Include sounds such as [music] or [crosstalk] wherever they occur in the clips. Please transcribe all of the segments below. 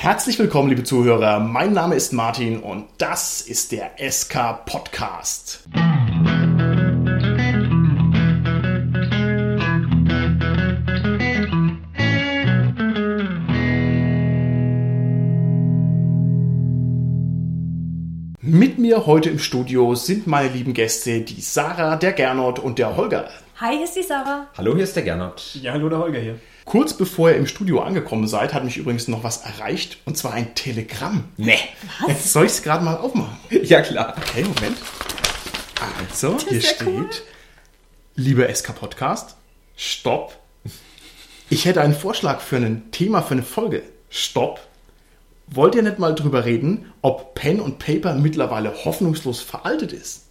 Herzlich willkommen, liebe Zuhörer. Mein Name ist Martin und das ist der SK Podcast. Mit mir heute im Studio sind meine lieben Gäste, die Sarah, der Gernot und der Holger. Hi, hier ist die Sarah. Hallo, hier ist der Gernot. Ja, hallo, der Holger hier. Kurz bevor ihr im Studio angekommen seid, hat mich übrigens noch was erreicht und zwar ein Telegramm. Nee. Was? Soll ich es gerade mal aufmachen? [laughs] Ja, klar. Okay, Moment. Also, hier steht, cool. liebe SK Podcast, stopp. Ich hätte einen Vorschlag für ein Thema für eine Folge. Stopp. Wollt ihr nicht mal drüber reden, ob Pen und Paper mittlerweile hoffnungslos veraltet ist?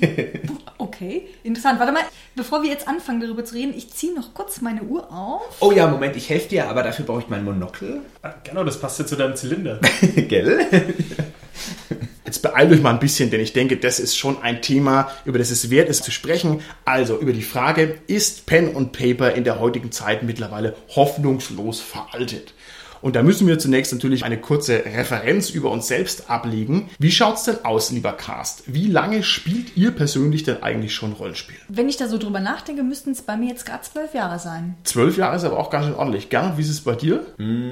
[laughs] Okay, interessant. Warte mal, bevor wir jetzt anfangen darüber zu reden, ich ziehe noch kurz meine Uhr auf. Oh ja, Moment, ich helfe dir, aber dafür brauche ich mein Monokel. Ah, genau, das passt ja zu deinem Zylinder. [laughs] Gell? [laughs] Jetzt beeilt euch mal ein bisschen, denn ich denke, das ist schon ein Thema, über das es wert ist zu sprechen. Also über die Frage, ist Pen und Paper in der heutigen Zeit mittlerweile hoffnungslos veraltet? Und da müssen wir zunächst natürlich eine kurze Referenz über uns selbst ablegen. Wie schaut's denn aus, lieber Cast? Wie lange spielt ihr persönlich denn eigentlich schon Rollenspiel? Wenn ich da so drüber nachdenke, müssten es bei mir jetzt gerade zwölf Jahre sein. Zwölf Jahre ist aber auch ganz schön ordentlich. Gernot, wie ist es bei dir?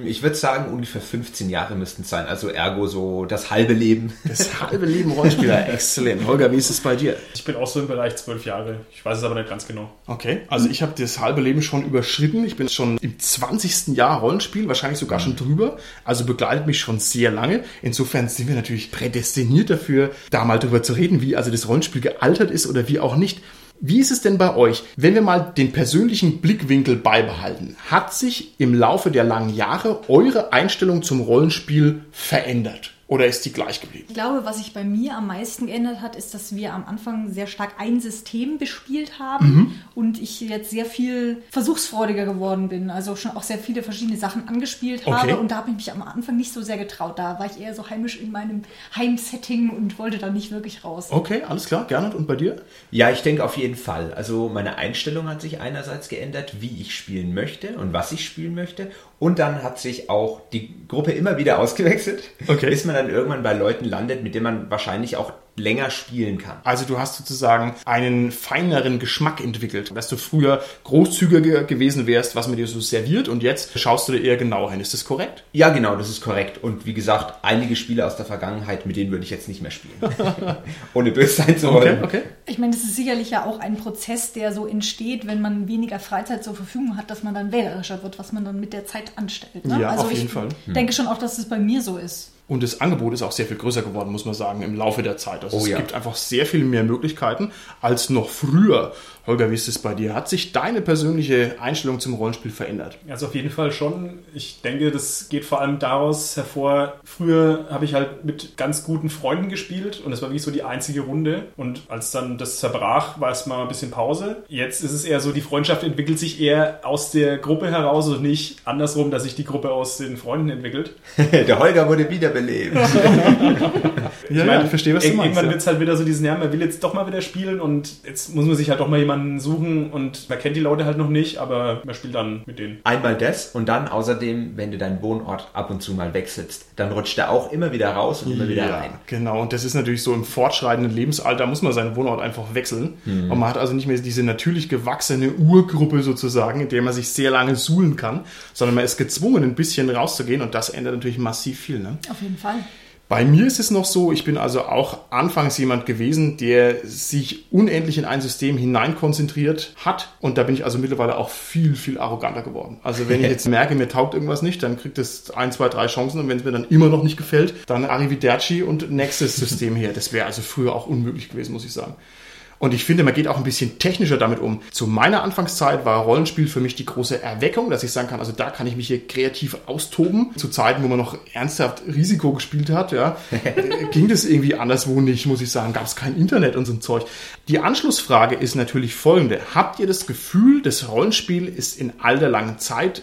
Ich würde sagen, ungefähr 15 Jahre müssten es sein. Also ergo so das halbe Leben. Das halbe Leben Rollenspieler. [laughs] Exzellent. Holger, wie ist es bei dir? Ich bin auch so im Bereich zwölf Jahre. Ich weiß es aber nicht ganz genau. Okay, also ich habe das halbe Leben schon überschritten. Ich bin schon im 20. Jahr Rollenspiel, wahrscheinlich sogar schon drüber. Also begleitet mich schon sehr lange. Insofern sind wir natürlich prädestiniert dafür, da mal drüber zu reden, wie also das Rollenspiel gealtert ist oder wie auch nicht. Wie ist es denn bei euch, wenn wir mal den persönlichen Blickwinkel beibehalten? Hat sich im Laufe der langen Jahre eure Einstellung zum Rollenspiel verändert? Oder ist die gleich geblieben? Ich glaube, was sich bei mir am meisten geändert hat, ist, dass wir am Anfang sehr stark ein System bespielt haben und ich jetzt sehr viel versuchsfreudiger geworden bin. Also schon auch sehr viele verschiedene Sachen angespielt habe. Okay. Und da habe ich mich am Anfang nicht so sehr getraut. Da war ich eher so heimisch in meinem Heimsetting und wollte da nicht wirklich raus. Okay, alles klar. Gernot, und bei dir? Ja, ich denke auf jeden Fall. Also meine Einstellung hat sich einerseits geändert, wie ich spielen möchte und was ich spielen möchte. Und dann hat sich auch die Gruppe immer wieder ausgewechselt, Okay. bis man dann irgendwann bei Leuten landet, mit denen man wahrscheinlich auch länger spielen kann. Also du hast sozusagen einen feineren Geschmack entwickelt, dass du früher großzügiger gewesen wärst, was man dir so serviert und jetzt schaust du dir eher genauer hin. Ist das korrekt? Ja, genau, das ist korrekt. Und wie gesagt, einige Spiele aus der Vergangenheit, mit denen würde ich jetzt nicht mehr spielen. [laughs] Ohne böse sein zu wollen. okay. Ich meine, das ist sicherlich ja auch ein Prozess, der so entsteht, wenn man weniger Freizeit zur Verfügung hat, dass man dann wählerischer wird, was man dann mit der Zeit anstellt. Ne? Ja, also auf jeden ich Fall. denke schon auch, dass es bei mir so ist. Und das Angebot ist auch sehr viel größer geworden, muss man sagen, im Laufe der Zeit. Also Oh es ja. gibt einfach sehr viel mehr Möglichkeiten als noch früher. Holger, wie ist es bei dir? Hat sich deine persönliche Einstellung zum Rollenspiel verändert? Also auf jeden Fall schon. Ich denke, das geht vor allem daraus hervor. Früher habe ich halt mit ganz guten Freunden gespielt und das war wirklich so die einzige Runde. Und als dann das zerbrach, war es mal ein bisschen Pause. Jetzt ist es eher so, die Freundschaft entwickelt sich eher aus der Gruppe heraus und nicht andersrum, dass sich die Gruppe aus den Freunden entwickelt. [laughs] Der Holger wurde wiederbelebt. [laughs] Ja, meine, ich verstehe, was du meinst. Irgendwann ja. wird es halt wieder so diesen, ja, man will jetzt doch mal wieder spielen und jetzt muss man sich halt doch mal jemanden suchen und man kennt die Leute halt noch nicht, aber man spielt dann mit denen. Einmal das und dann außerdem, wenn du deinen Wohnort ab und zu mal wechselst, dann rutscht er auch immer wieder raus und immer wieder Ja, rein. genau. Und das ist natürlich so im fortschreitenden Lebensalter, muss man seinen Wohnort einfach wechseln. Und man hat also nicht mehr diese natürlich gewachsene Urgruppe sozusagen, in der man sich sehr lange suhlen kann, sondern man ist gezwungen, ein bisschen rauszugehen und das ändert natürlich massiv viel. Ne? Auf jeden Fall. Bei mir ist es noch so, ich bin also auch anfangs jemand gewesen, der sich unendlich in ein System hineinkonzentriert hat. Und da bin ich also mittlerweile auch viel, viel arroganter geworden. Also wenn ich [laughs] jetzt merke, mir taugt irgendwas nicht, dann kriegt es ein, zwei, drei Chancen. Und wenn es mir dann immer noch nicht gefällt, dann Arrivederci und nächstes System her. Das wäre also früher auch unmöglich gewesen, muss ich sagen. Und ich finde, man geht auch ein bisschen technischer damit um. Zu meiner Anfangszeit war Rollenspiel für mich die große Erweckung, dass ich sagen kann, also da kann ich mich hier kreativ austoben. Zu Zeiten, wo man noch ernsthaft Risiko gespielt hat, ja, [laughs] ging das irgendwie anderswo nicht, muss ich sagen. Gab es kein Internet und so ein Zeug. Die Anschlussfrage ist natürlich folgende. Habt ihr das Gefühl, das Rollenspiel ist in all der langen Zeit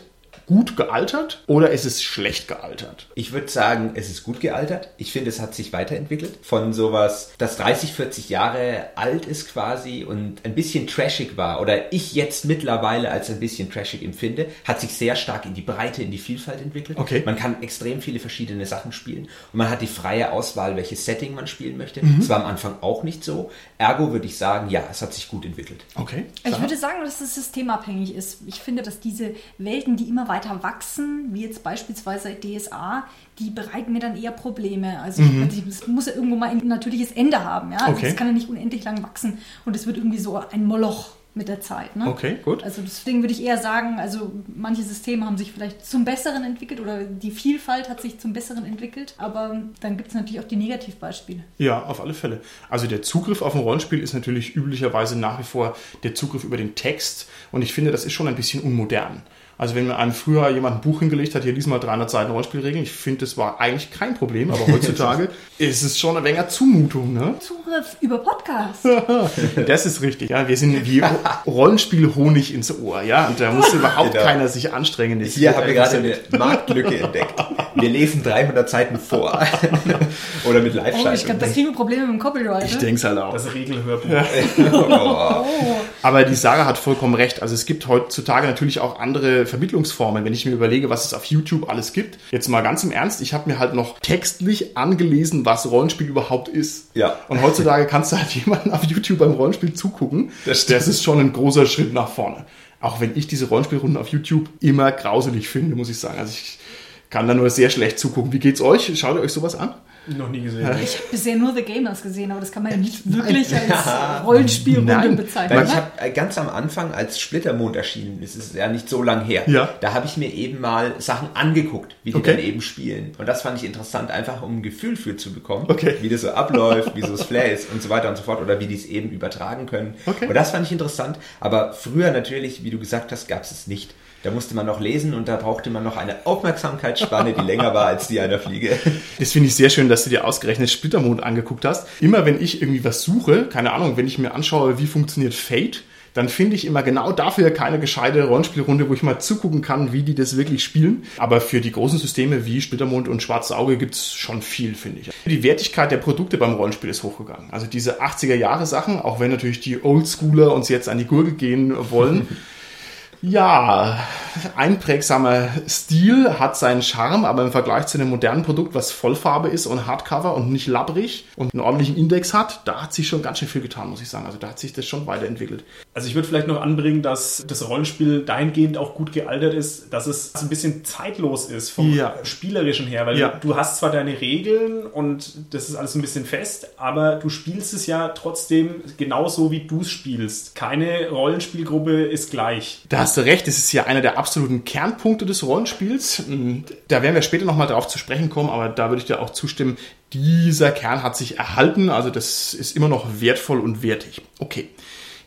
gut gealtert oder ist es schlecht gealtert? Ich würde sagen, es ist gut gealtert. Ich finde, es hat sich weiterentwickelt. Von sowas, das 30, 40 Jahre alt ist quasi und ein bisschen trashig war oder ich jetzt mittlerweile als ein bisschen trashig empfinde, hat sich sehr stark in die Breite, in die Vielfalt entwickelt. Okay. Man kann extrem viele verschiedene Sachen spielen und man hat die freie Auswahl, welches Setting man spielen möchte. Das war am Anfang auch nicht so. Ergo würde ich sagen, ja, es hat sich gut entwickelt. Okay. Ich würde sagen, dass es systemabhängig ist. Ich finde, dass diese Welten, die immer weiter wachsen, wie jetzt beispielsweise DSA, die bereiten mir dann eher Probleme. Also es muss ja irgendwo mal ein natürliches Ende haben. Ja? Also Okay. Es kann ja nicht unendlich lang wachsen und es wird irgendwie so ein Moloch mit der Zeit. Ne? Okay, gut. Also deswegen würde ich eher sagen, also manche Systeme haben sich vielleicht zum Besseren entwickelt oder die Vielfalt hat sich zum Besseren entwickelt, aber dann gibt es natürlich auch die Negativbeispiele. Ja, auf alle Fälle. Also der Zugriff auf ein Rollenspiel ist natürlich üblicherweise nach wie vor der Zugriff über den Text und ich finde, das ist schon ein bisschen unmodern. Also wenn mir einem früher jemand ein Buch hingelegt hat, hier lies mal 300 Seiten Rollenspielregeln, ich finde, das war eigentlich kein Problem, aber [laughs] heutzutage ist es schon ein wenig Zumutung, ne? Zugriff über Podcast. [laughs] Das ist richtig, ja. Wir sind wie [laughs] Rollenspiel-Honig ins Ohr, ja. Und da muss überhaupt Genau. keiner sich anstrengen. Das Hier haben wir gerade eine Marktlücke entdeckt. Wir lesen 300 Seiten vor. Oder mit Oh, ich glaube, da kriegen wir Probleme mit dem Copyright. Ich ne? denke es halt auch. Das Regelhörbuch. Oh. Aber die Sarah hat vollkommen recht. Also es gibt heutzutage natürlich auch andere Vermittlungsformen. Wenn ich mir überlege, was es auf YouTube alles gibt. Jetzt mal ganz im Ernst, ich habe mir halt noch textlich angelesen, was Rollenspiel überhaupt ist. Ja. Und heutzutage kannst du halt [laughs] jemanden auf YouTube beim Rollenspiel zugucken. Das das ist schon ein großer Schritt nach vorne. Auch wenn ich diese Rollenspielrunden auf YouTube immer grauselig finde, muss ich sagen. Also ich kann da nur sehr schlecht zugucken. Wie geht's euch? Schaut ihr euch sowas an? Noch nie gesehen. Ich habe bisher nur The Gamers gesehen, aber das kann man ja nicht wirklich als Rollenspielrunde Nein. bezeichnen. Weil ich habe ganz am Anfang, als Splittermond erschienen ist, ist ja nicht so lang her, Ja. da habe ich mir eben mal Sachen angeguckt, wie die Okay. dann eben spielen. Und das fand ich interessant, einfach um ein Gefühl für zu bekommen, Okay. wie das so abläuft, wie so das Flair ist und so weiter und so fort, oder wie die es eben übertragen können. Okay. Und das fand ich interessant. Aber früher natürlich, wie du gesagt hast, gab es es nicht. Da musste man noch lesen und da brauchte man noch eine Aufmerksamkeitsspanne, die länger war als die einer Fliege. Das finde ich sehr schön, dass du dir ausgerechnet Splittermond angeguckt hast. Immer wenn ich irgendwie was suche, keine Ahnung, wenn ich mir anschaue, wie funktioniert Fate, dann finde ich immer genau dafür keine gescheite Rollenspielrunde, wo ich mal zugucken kann, wie die das wirklich spielen. Aber für die großen Systeme wie Splittermond und Schwarzes Auge gibt's schon viel, finde ich. Die Wertigkeit der Produkte beim Rollenspiel ist hochgegangen. Also diese 80er-Jahre-Sachen, auch wenn natürlich die Oldschooler uns jetzt an die Gurgel gehen wollen, [laughs] ja, einprägsamer Stil hat seinen Charme, aber im Vergleich zu einem modernen Produkt, was Vollfarbe ist und Hardcover und nicht labbrig und einen ordentlichen Index hat, da hat sich schon ganz schön viel getan, muss ich sagen. Also da hat sich das schon weiterentwickelt. Also ich würde vielleicht noch anbringen, dass das Rollenspiel dahingehend auch gut gealtert ist, dass es ein bisschen zeitlos ist vom Ja. spielerischen her, weil Ja. du hast zwar deine Regeln und das ist alles ein bisschen fest, aber du spielst es ja trotzdem genauso, wie du es spielst. Keine Rollenspielgruppe ist gleich. Da hast du recht, das ist ja einer der absoluten Kernpunkte des Rollenspiels. Mm, Da werden wir später nochmal drauf zu sprechen kommen, aber da würde ich dir auch zustimmen, dieser Kern hat sich erhalten, also das ist immer noch wertvoll und wertig. Okay.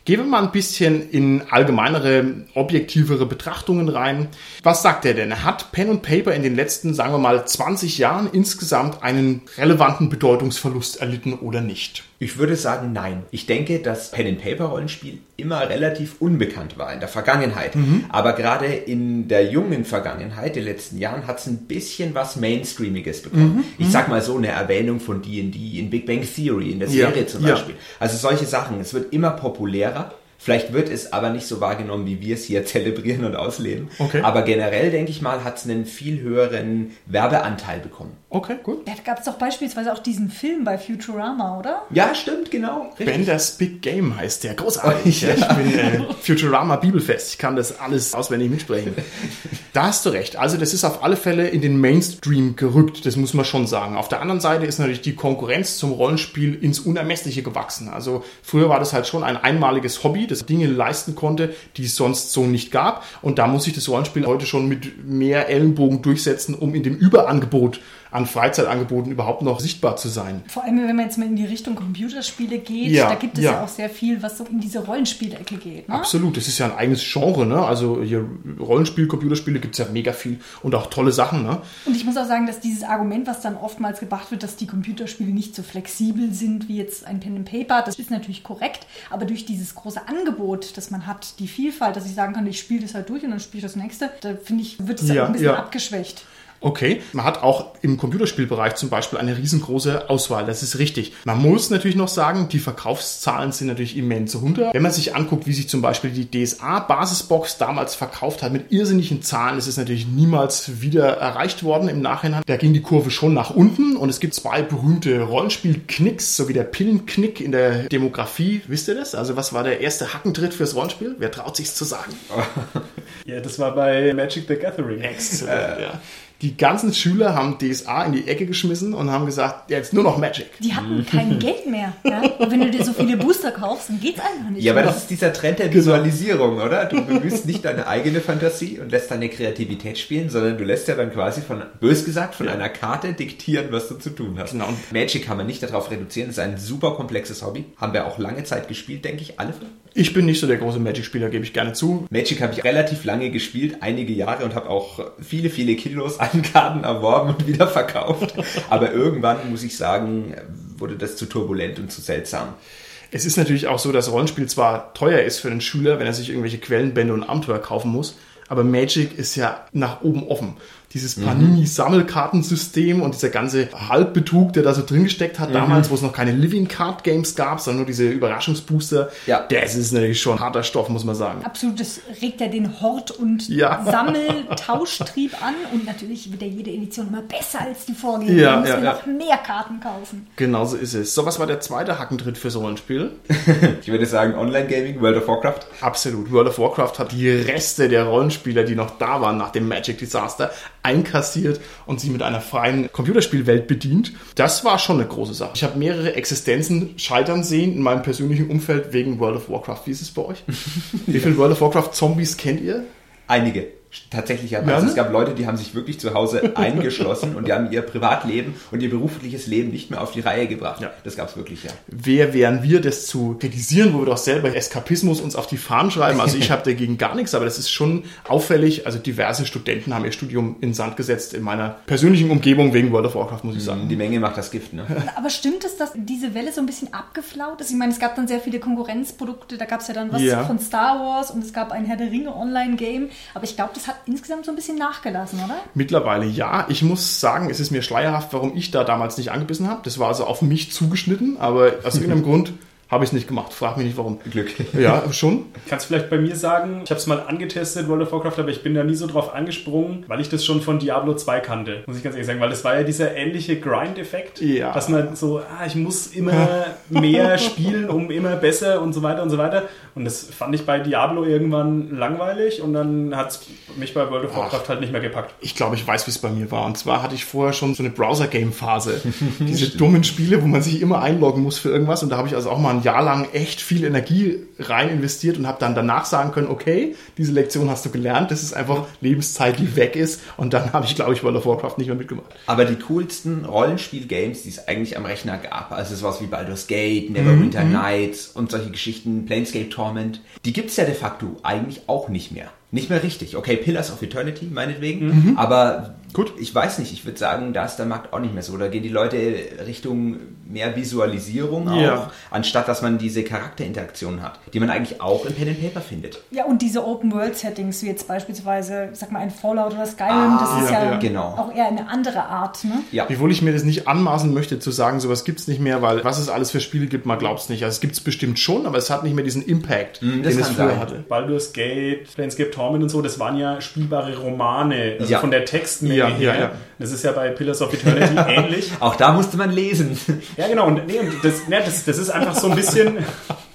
Gehen wir mal ein bisschen in allgemeinere, objektivere Betrachtungen rein. Was sagt er denn? Hat Pen und Paper in den letzten, sagen wir mal, 20 Jahren insgesamt einen relevanten Bedeutungsverlust erlitten oder nicht? Ich würde sagen, nein. Ich denke, dass Pen-and-Paper-Rollenspiel immer relativ unbekannt war in der Vergangenheit. Aber gerade in der jungen Vergangenheit, den letzten Jahren, hat es ein bisschen was Mainstreamiges bekommen. Ich sag mal so eine Erwähnung von D&D in Big Bang Theory, in der Ja, Serie zum ja. Beispiel. Also solche Sachen. Es wird immer populärer. Vielleicht wird es aber nicht so wahrgenommen, wie wir es hier [laughs] zelebrieren und ausleben. Okay. Aber generell, denke ich mal, hat es einen viel höheren Werbeanteil bekommen. Okay, gut. Da gab es doch beispielsweise auch diesen Film bei Futurama, oder? Ja, stimmt, genau. Richtig. Bender's Big Game heißt der. Großartig. [laughs] ja. Ich bin äh, Futurama Bibelfest. Ich kann das alles auswendig mitsprechen. [laughs] Da hast du recht. Also das ist auf alle Fälle in den Mainstream gerückt. Das muss man schon sagen. Auf der anderen Seite ist natürlich die Konkurrenz zum Rollenspiel ins Unermessliche gewachsen. Also früher war das halt schon ein einmaliges Hobby, das Dinge leisten konnte, die es sonst so nicht gab. Und da muss sich das Rollenspiel heute schon mit mehr Ellenbogen durchsetzen, um in dem Überangebot an an Freizeitangeboten überhaupt noch sichtbar zu sein. Vor allem, wenn man jetzt mal in die Richtung Computerspiele geht, Ja, da gibt es ja. ja. auch sehr viel, was so in diese Rollenspielecke geht. Ne? Absolut, das ist ja ein eigenes Genre, ne? Also hier Rollenspiel, Computerspiele gibt es ja mega viel und auch tolle Sachen, ne? Und ich muss auch sagen, dass dieses Argument, was dann oftmals gebracht wird, dass die Computerspiele nicht so flexibel sind wie jetzt ein Pen and Paper, das ist natürlich korrekt, aber durch dieses große Angebot, das man hat, die Vielfalt, dass ich sagen kann, ich spiele das halt durch und dann spiele ich das nächste, da finde ich, wird es Ja, auch ein bisschen ja. abgeschwächt. Okay, man hat auch im Computerspielbereich zum Beispiel eine riesengroße Auswahl, das ist richtig. Man muss natürlich noch sagen, die Verkaufszahlen sind natürlich immens runter. Wenn man sich anguckt, wie sich zum Beispiel die DSA-Basisbox damals verkauft hat mit irrsinnigen Zahlen, ist es natürlich niemals wieder erreicht worden im Nachhinein. Da ging die Kurve schon nach unten und es gibt zwei berühmte Rollenspiel-Knicks, so wie der Pillenknick in der Demografie. Wisst ihr das? Also was war der erste Hackentritt fürs Rollenspiel? Wer traut sich's zu sagen? [laughs] Ja, das war bei Magic the Gathering. Exzellent, ja. Die ganzen Schüler haben DSA in die Ecke geschmissen und haben gesagt, jetzt nur noch Magic. Die hatten kein Geld mehr. Ja? Und wenn du dir so viele Booster kaufst, dann geht's einfach nicht. Ja, aber das ist dieser Trend der Visualisierung, oder? Du bemühst nicht deine eigene Fantasie und lässt deine Kreativität spielen, sondern du lässt ja dann quasi von, bös gesagt, von einer Karte diktieren, was du zu tun hast. Genau. Magic kann man nicht darauf reduzieren, es ist ein super komplexes Hobby. Haben wir auch lange Zeit gespielt, denke ich, alle. Ich bin nicht so der große Magic-Spieler, gebe ich gerne zu. Magic habe ich relativ lange gespielt, einige Jahre und habe auch viele, viele Kilos an Karten erworben und wieder verkauft. Aber irgendwann, muss ich sagen, wurde das zu turbulent und zu seltsam. Es ist natürlich auch so, dass Rollenspiel zwar teuer ist für den Schüler, wenn er sich irgendwelche Quellenbände und Abenteuer kaufen muss, aber Magic ist ja nach oben offen. Dieses Panini-Sammelkartensystem und dieser ganze Halbbetrug, der da so drin gesteckt hat, damals, wo es noch keine Living Card Games gab, sondern nur diese Überraschungsbooster, Ja. das ist natürlich schon harter Stoff, muss man sagen. Absolut, das regt ja den Hort- und Ja. Sammel-Tauschtrieb an und natürlich wird ja jede Edition immer besser als die vorgehende. Ja, Ja, muss ja, ja, noch mehr Karten kaufen. Genau so ist es. So, was war der zweite Hackentritt für so ein Rollenspiel? [laughs] Ich würde sagen, Online-Gaming, World of Warcraft. Absolut. World of Warcraft hat die Reste der Rollenspieler, die noch da waren nach dem Magic Disaster, einkassiert und sie mit einer freien Computerspielwelt bedient. Das war schon eine große Sache. Ich habe mehrere Existenzen scheitern sehen in meinem persönlichen Umfeld wegen World of Warcraft. Wie ist es bei euch? [laughs] Wie viele World of Warcraft Zombies kennt ihr? Einige. Tatsächlich, ja. Also ne? es gab Leute, die haben sich wirklich zu Hause [laughs] eingeschlossen und die haben ihr Privatleben und ihr berufliches Leben nicht mehr auf die Reihe gebracht. Ja. Das gab es wirklich, ja. Wer wären wir, das zu kritisieren, wo wir doch selber Eskapismus uns auf die Fahnen schreiben? Also ich [laughs] habe dagegen gar nichts, aber das ist schon auffällig. Also diverse Studenten haben ihr Studium in Sand gesetzt in meiner persönlichen Umgebung wegen World of Warcraft, muss ich sagen. Die Menge macht das Gift, ne? [laughs] Aber stimmt es, dass diese Welle so ein bisschen abgeflaut ist? Ich meine, es gab dann sehr viele Konkurrenzprodukte, da gab es ja dann was Ja. von Star Wars und es gab ein Herr der Ringe Online-Game, aber ich glaube, das hat insgesamt so ein bisschen nachgelassen, oder? Mittlerweile ja. Ich muss sagen, es ist mir schleierhaft, warum ich da damals nicht angebissen habe. Das war also auf mich zugeschnitten, aber aus irgendeinem [laughs] Grund habe ich es nicht gemacht. Frag mich nicht warum. Glück. Ja, schon. Kannst vielleicht bei mir sagen, ich habe es mal angetestet, World of Warcraft, aber ich bin da nie so drauf angesprungen, weil ich das schon von Diablo 2 kannte, muss ich ganz ehrlich sagen, weil das war ja dieser ähnliche Grind-Effekt, Ja. dass man so, ah, ich muss immer [laughs] mehr spielen, um immer besser und so weiter und so weiter. Und das fand ich bei Diablo irgendwann langweilig und dann hat es mich bei World of Warcraft halt nicht mehr gepackt. Ich glaube, ich weiß, wie es bei mir war. Und zwar hatte ich vorher schon so eine Browser-Game-Phase. [laughs] Diese dummen Spiele, wo man sich immer einloggen muss für irgendwas. Und da habe ich also auch mal ein Jahr lang echt viel Energie rein investiert und habe dann danach sagen können, okay, diese Lektion hast du gelernt. Das ist einfach Lebenszeit, die weg ist. Und dann habe ich, glaube ich, World of Warcraft nicht mehr mitgemacht. Aber die coolsten Rollenspiel-Games, die es eigentlich am Rechner gab, also sowas wie Baldur's Gate, Neverwinter Nights und solche Geschichten, Planescape Torment, die gibt's ja de facto eigentlich auch nicht mehr. Nicht mehr richtig. Okay, Pillars of Eternity, meinetwegen. Aber Gut. ich weiß nicht, ich würde sagen, da ist der Markt auch nicht mehr so. Da gehen die Leute Richtung mehr Visualisierung auch, Ja. anstatt dass man diese Charakterinteraktion hat, die man eigentlich auch in Pen and Paper findet. Ja, und diese Open-World-Settings, wie jetzt beispielsweise, sag mal, ein Fallout oder Skyrim, Ah, das ist ja, ja, ja. Genau. auch eher eine andere Art, ne? Ja. Wiewohl ich mir das nicht anmaßen möchte, zu sagen, sowas gibt's nicht mehr, weil was es alles für Spiele gibt, man glaubt's nicht. Also es gibt's bestimmt schon, aber es hat nicht mehr diesen Impact, Mm, den es früher sein. hatte. Baldur's Gate, Planescape Torment und so, das waren ja spielbare Romane, also Ja. von der Textmenge Ja, ja, ja. Das ist ja bei Pillars of Eternity [laughs] ähnlich. Auch da musste man lesen. Ja, genau. Und, nee, und das, ne, das, das ist einfach so ein bisschen, [laughs]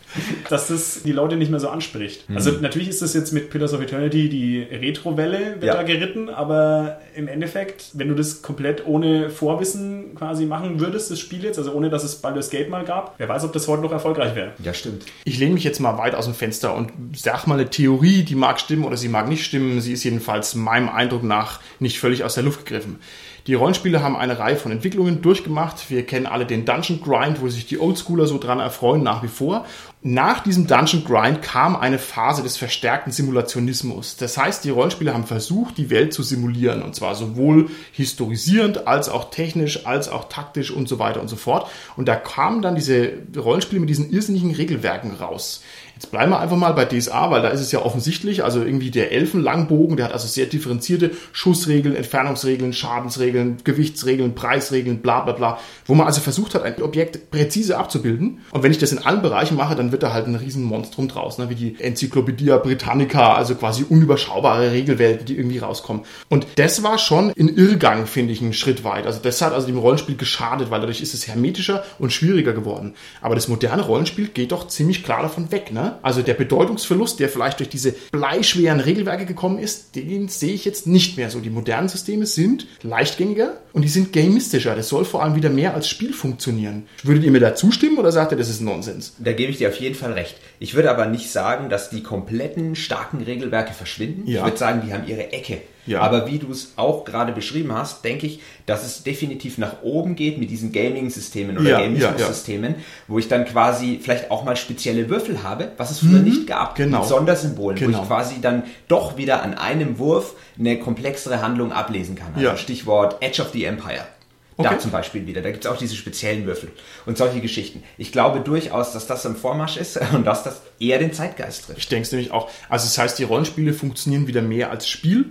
dass das die Leute nicht mehr so anspricht. Also natürlich ist das jetzt mit Pillars of Eternity die Retro-Welle wird Ja. da geritten, aber im Endeffekt, wenn du das komplett ohne Vorwissen quasi machen würdest, das Spiel jetzt, also ohne dass es Baldur's Gate mal gab, wer weiß, ob das heute noch erfolgreich wäre. Ja, stimmt. Ich lehne mich jetzt mal weit aus dem Fenster und sag mal eine Theorie, die mag stimmen oder sie mag nicht stimmen. Sie ist jedenfalls meinem Eindruck nach nicht völlig aus der Luft gegriffen. Die Rollenspiele haben eine Reihe von Entwicklungen durchgemacht. Wir kennen alle den Dungeon Grind, wo sich die Oldschooler so dran erfreuen nach wie vor. Nach diesem Dungeon Grind kam eine Phase des verstärkten Simulationismus. Das heißt, die Rollenspiele haben versucht, die Welt zu simulieren. Und zwar sowohl historisierend als auch technisch, als auch taktisch und so weiter und so fort. Und da kamen dann diese Rollenspiele mit diesen irrsinnigen Regelwerken raus. Jetzt bleiben wir einfach mal bei DSA, weil da ist es ja offensichtlich, also irgendwie der Elfenlangbogen, der hat also sehr differenzierte Schussregeln, Entfernungsregeln, Schadensregeln, Gewichtsregeln, Preisregeln, bla bla bla, wo man also versucht hat, ein Objekt präzise abzubilden. Und wenn ich das in allen Bereichen mache, dann wird da halt ein Riesenmonstrum draus, ne? wie die Enzyklopädie Britannica, also quasi unüberschaubare Regelwelten, die irgendwie rauskommen. Und das war schon in Irrgang, finde ich, ein Schritt weit. Also das hat also dem Rollenspiel geschadet, weil dadurch ist es hermetischer und schwieriger geworden. Aber das moderne Rollenspiel geht doch ziemlich klar davon weg, ne? Also der Bedeutungsverlust, der vielleicht durch diese bleischweren Regelwerke gekommen ist, den sehe ich jetzt nicht mehr so. Die modernen Systeme sind leichtgängiger und die sind gamistischer. Das soll vor allem wieder mehr als Spiel funktionieren. Würdet ihr mir da zustimmen oder sagt ihr, das ist Nonsens? Da gebe ich dir auf jeden Fall recht. Ich würde aber nicht sagen, dass die kompletten starken Regelwerke verschwinden. Ja. Ich würde sagen, die haben ihre Ecke. Ja. Aber wie du es auch gerade beschrieben hast, denke ich, dass es definitiv nach oben geht mit diesen Gaming-Systemen oder ja, Gaming-Systemen, ja, wo ich dann quasi vielleicht auch mal spezielle Würfel habe, was es früher mhm, nicht gab, genau. mit Sondersymbolen, genau. wo ich quasi dann doch wieder an einem Wurf eine komplexere Handlung ablesen kann. Also Stichwort Edge of the Empire. Okay. Da zum Beispiel wieder. Da gibt es auch diese speziellen Würfel und solche Geschichten. Ich glaube durchaus, dass das im Vormarsch ist [laughs] und dass das eher den Zeitgeist trifft. Ich denke es nämlich auch. Also das heißt, die Rollenspiele funktionieren wieder mehr als Spiel.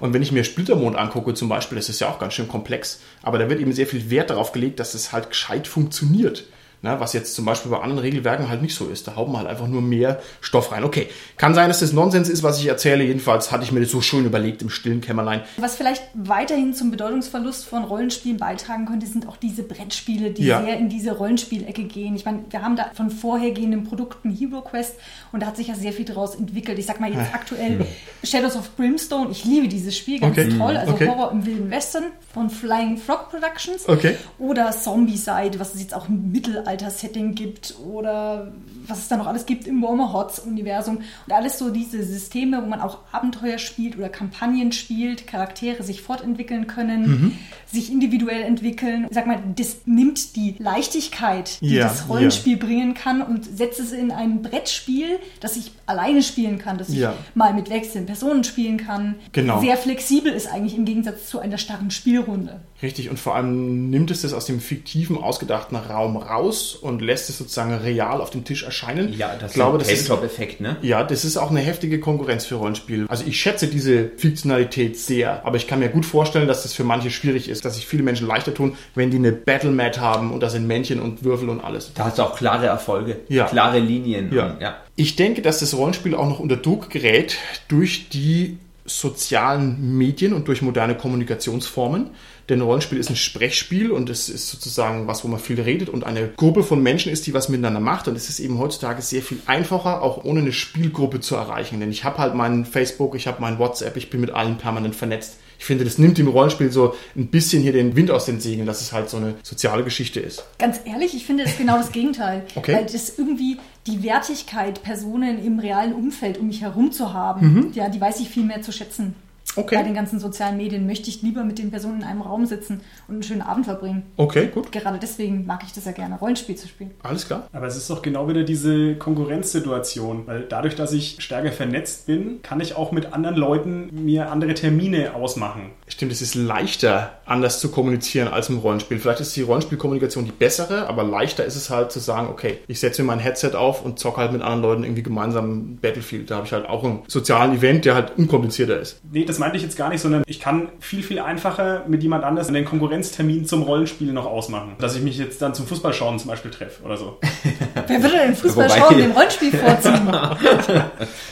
Und wenn ich mir Splittermond angucke zum Beispiel, das ist ja auch ganz schön komplex, aber da wird eben sehr viel Wert darauf gelegt, dass es halt gescheit funktioniert. Ne, was jetzt zum Beispiel bei anderen Regelwerken halt nicht so ist. Da hauen wir halt einfach nur mehr Stoff rein. Okay, kann sein, dass das Nonsens ist, was ich erzähle. Jedenfalls hatte ich mir das so schön überlegt im stillen Kämmerlein. Was vielleicht weiterhin zum Bedeutungsverlust von Rollenspielen beitragen könnte, sind auch diese Brettspiele, die ja. sehr in diese Rollenspielecke gehen. Ich meine, wir haben da von vorhergehenden Produkten Hero Quest und da hat sich ja sehr viel daraus entwickelt. Ich sag mal jetzt aktuell Shadows of Brimstone. Ich liebe dieses Spiel, ganz okay. toll. Also okay. Horror im Wilden Westen von Flying Frog Productions. Okay. Oder Zombie-Side, was es jetzt auch im Mittelalter Mittelalter-Setting gibt oder was es da noch alles gibt im Warmer Hots-Universum. Und alles so diese Systeme, wo man auch Abenteuer spielt oder Kampagnen spielt, Charaktere sich fortentwickeln können, mhm. sich individuell entwickeln. Ich sag mal, das nimmt die Leichtigkeit, die ja, das Rollenspiel ja. bringen kann und setzt es in ein Brettspiel, das ich alleine spielen kann, das ich ja. mal mit wechselnden Personen spielen kann. Genau. Sehr flexibel ist eigentlich im Gegensatz zu einer starren Spielrunde. Richtig, und vor allem nimmt es das aus dem fiktiven, ausgedachten Raum raus und lässt es sozusagen real auf dem Tisch erscheinen. Ja, das ich glaube, ist ein Tabletop-Effekt, ne? Ja, das ist auch eine heftige Konkurrenz für Rollenspiel. Also ich schätze diese Fiktionalität sehr, aber ich kann mir gut vorstellen, dass das für manche schwierig ist, dass sich viele Menschen leichter tun, wenn die eine Battle-Mat haben und da sind Männchen und Würfel und alles. Da hast du auch klare Erfolge, ja. klare Linien. Ja. Und, ja. Ich denke, dass das Rollenspiel auch noch unter Druck gerät durch die sozialen Medien und durch moderne Kommunikationsformen. Denn Rollenspiel ist ein Sprechspiel und es ist sozusagen was, wo man viel redet und eine Gruppe von Menschen ist, die was miteinander macht. Und es ist eben heutzutage sehr viel einfacher, auch ohne eine Spielgruppe zu erreichen. Denn ich habe halt meinen Facebook, ich habe meinen WhatsApp, ich bin mit allen permanent vernetzt. Ich finde, das nimmt dem Rollenspiel so ein bisschen hier den Wind aus den Segeln, dass es halt so eine soziale Geschichte ist. Ganz ehrlich, ich finde das genau das Gegenteil. [laughs] Okay. Weil das irgendwie die Wertigkeit, Personen im realen Umfeld um mich herum zu haben, mhm. ja, die weiß ich viel mehr zu schätzen. Okay. Bei den ganzen sozialen Medien möchte ich lieber mit den Personen in einem Raum sitzen und einen schönen Abend verbringen. Okay, gut. Gerade deswegen mag ich das ja gerne, Rollenspiel zu spielen. Alles klar. Aber es ist doch genau wieder diese Konkurrenzsituation, weil dadurch, dass ich stärker vernetzt bin, kann ich auch mit anderen Leuten mir andere Termine ausmachen. Stimmt, es ist leichter, anders zu kommunizieren als im Rollenspiel. Vielleicht ist die Rollenspielkommunikation die bessere, aber leichter ist es halt zu sagen, okay, ich setze mir mein Headset auf und zocke halt mit anderen Leuten irgendwie gemeinsam Battlefield. Da habe ich halt auch einen sozialen Event, der halt unkomplizierter ist. Nee, das meinte ich jetzt gar nicht, sondern ich kann viel, viel einfacher mit jemand anders einen Konkurrenztermin zum Rollenspiel noch ausmachen. Dass ich mich jetzt dann zum Fußballschauen zum Beispiel treffe oder so. [laughs] Wer würde denn Fußballschauen dem Rollenspiel vorziehen? [laughs]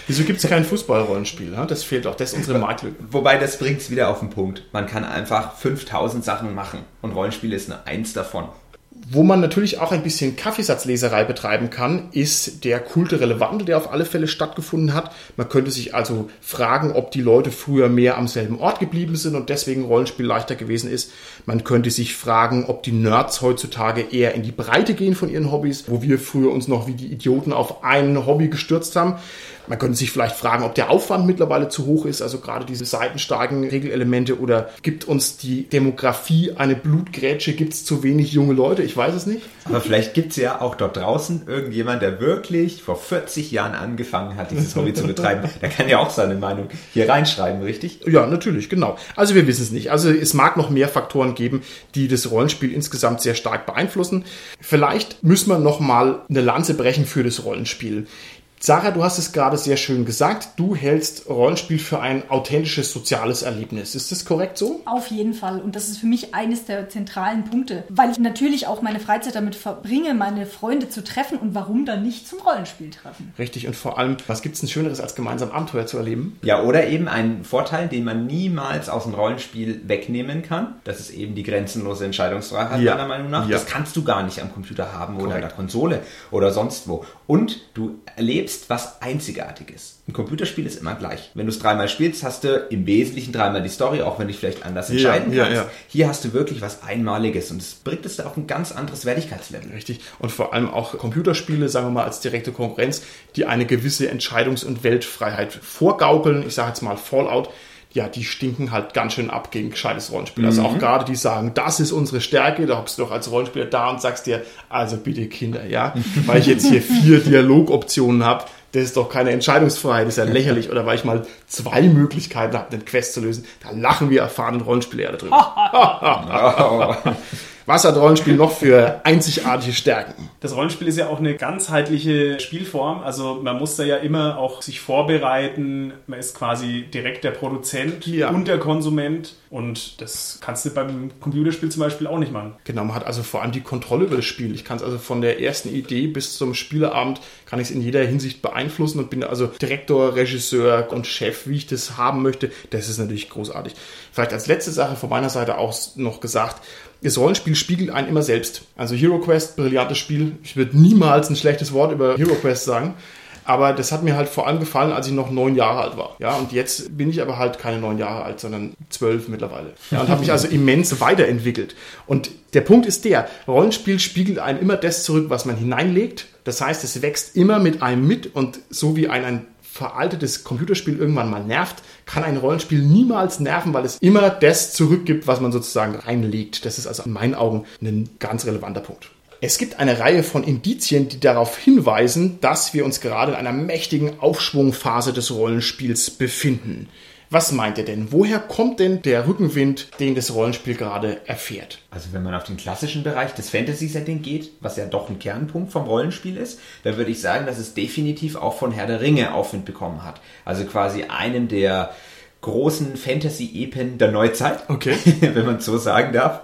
Wieso gibt es kein Fußballrollenspiel? Das fehlt auch. Das ist unsere Marktlücke. Wobei, das bringt es wieder auf den Punkt. Man kann einfach 5000 Sachen machen und Rollenspiel ist nur eins davon. Wo man natürlich auch ein bisschen Kaffeesatzleserei betreiben kann, ist der kulturelle Wandel, der auf alle Fälle stattgefunden hat. Man könnte sich also fragen, ob die Leute früher mehr am selben Ort geblieben sind und deswegen Rollenspiel leichter gewesen ist. Man könnte sich fragen, ob die Nerds heutzutage eher in die Breite gehen von ihren Hobbys, wo wir früher uns noch wie die Idioten auf ein Hobby gestürzt haben. Man könnte sich vielleicht fragen, ob der Aufwand mittlerweile zu hoch ist, also gerade diese seitenstarken Regelelemente oder gibt uns die Demografie eine Blutgrätsche, gibt es zu wenig junge Leute? Ich weiß es nicht. Aber vielleicht gibt es ja auch dort draußen irgendjemand, der wirklich vor 40 Jahren angefangen hat, dieses Hobby zu betreiben. [laughs] Der kann ja auch seine Meinung hier reinschreiben, richtig? Ja, natürlich, genau. Also wir wissen es nicht. Also es mag noch mehr Faktoren geben, die das Rollenspiel insgesamt sehr stark beeinflussen. Vielleicht müssen wir noch mal eine Lanze brechen für das Rollenspiel. Sarah, du hast es gerade sehr schön gesagt. Du hältst Rollenspiel für ein authentisches soziales Erlebnis. Ist das korrekt so? Auf jeden Fall. Und das ist für mich eines der zentralen Punkte, weil ich natürlich auch meine Freizeit damit verbringe, meine Freunde zu treffen und warum dann nicht zum Rollenspiel treffen. Richtig. Und vor allem, was gibt es denn Schöneres, als gemeinsam Abenteuer zu erleben? Ja, oder eben einen Vorteil, den man niemals aus dem Rollenspiel wegnehmen kann. Das ist eben die grenzenlose Entscheidungsfreiheit, Ja. meiner Meinung nach. Ja. Das kannst du gar nicht am Computer haben oder an der Konsole oder sonst wo. Und du erlebst was Einzigartiges. Ein Computerspiel ist immer gleich. Wenn du es dreimal spielst, hast du im Wesentlichen dreimal die Story, auch wenn du dich vielleicht anders entscheiden ja, kannst. ja. Hier hast du wirklich was Einmaliges und es bringt es auf ein ganz anderes Wertigkeitslevel. Richtig. Und vor allem auch Computerspiele, sagen wir mal, als direkte Konkurrenz, die eine gewisse Entscheidungs- und Weltfreiheit vorgaukeln. Ich sage jetzt mal Fallout. Ja, die stinken halt ganz schön ab gegen gescheites Rollenspiel. Also auch gerade die sagen, das ist unsere Stärke. Da hockst du doch als Rollenspieler da und sagst dir, also bitte Kinder, ja, [laughs] weil ich jetzt hier vier Dialogoptionen habe, das ist doch keine Entscheidungsfreiheit, das ist ja lächerlich. Oder weil ich mal zwei Möglichkeiten habe, den Quest zu lösen, da lachen wir erfahrenen Rollenspieler darüber. [laughs] [laughs] Was hat Rollenspiel noch für einzigartige Stärken? Das Rollenspiel ist ja auch eine ganzheitliche Spielform. Also man muss da ja immer auch sich vorbereiten. Man ist quasi direkt der Produzent Ja. und der Konsument. Und das kannst du beim Computerspiel zum Beispiel auch nicht machen. Genau, man hat also vor allem die Kontrolle über das Spiel. Ich kann es also von der ersten Idee bis zum Spieleabend, kann ich es in jeder Hinsicht beeinflussen und bin also Direktor, Regisseur und Chef, wie ich das haben möchte. Das ist natürlich großartig. Vielleicht als letzte Sache von meiner Seite auch noch gesagt, das Rollenspiel spiegelt einen immer selbst. Also Hero Quest, brillantes Spiel. Ich würde niemals ein schlechtes Wort über Hero Quest sagen. Aber das hat mir halt vor allem gefallen, als ich noch neun Jahre alt war. Ja, und jetzt bin ich aber halt keine neun Jahre alt, sondern zwölf mittlerweile. Ja, und habe mich also immens weiterentwickelt. Und der Punkt ist der, Rollenspiel spiegelt einem immer das zurück, was man hineinlegt. Das heißt, es wächst immer mit einem mit und so wie ein, ein veraltetes Computerspiel irgendwann mal nervt, kann ein Rollenspiel niemals nerven, weil es immer das zurückgibt, was man sozusagen reinlegt. Das ist also in meinen Augen ein ganz relevanter Punkt. Es gibt eine Reihe von Indizien, die darauf hinweisen, dass wir uns gerade in einer mächtigen Aufschwungphase des Rollenspiels befinden. Was meint ihr denn? Woher kommt denn der Rückenwind, den das Rollenspiel gerade erfährt? Also wenn man auf den klassischen Bereich des Fantasy-Setting geht, was ja doch ein Kernpunkt vom Rollenspiel ist, dann würde ich sagen, dass es definitiv auch von Herr der Ringe Aufwind bekommen hat. Also quasi einem der großen Fantasy-Epen der Neuzeit, Okay. [laughs] wenn man so sagen darf.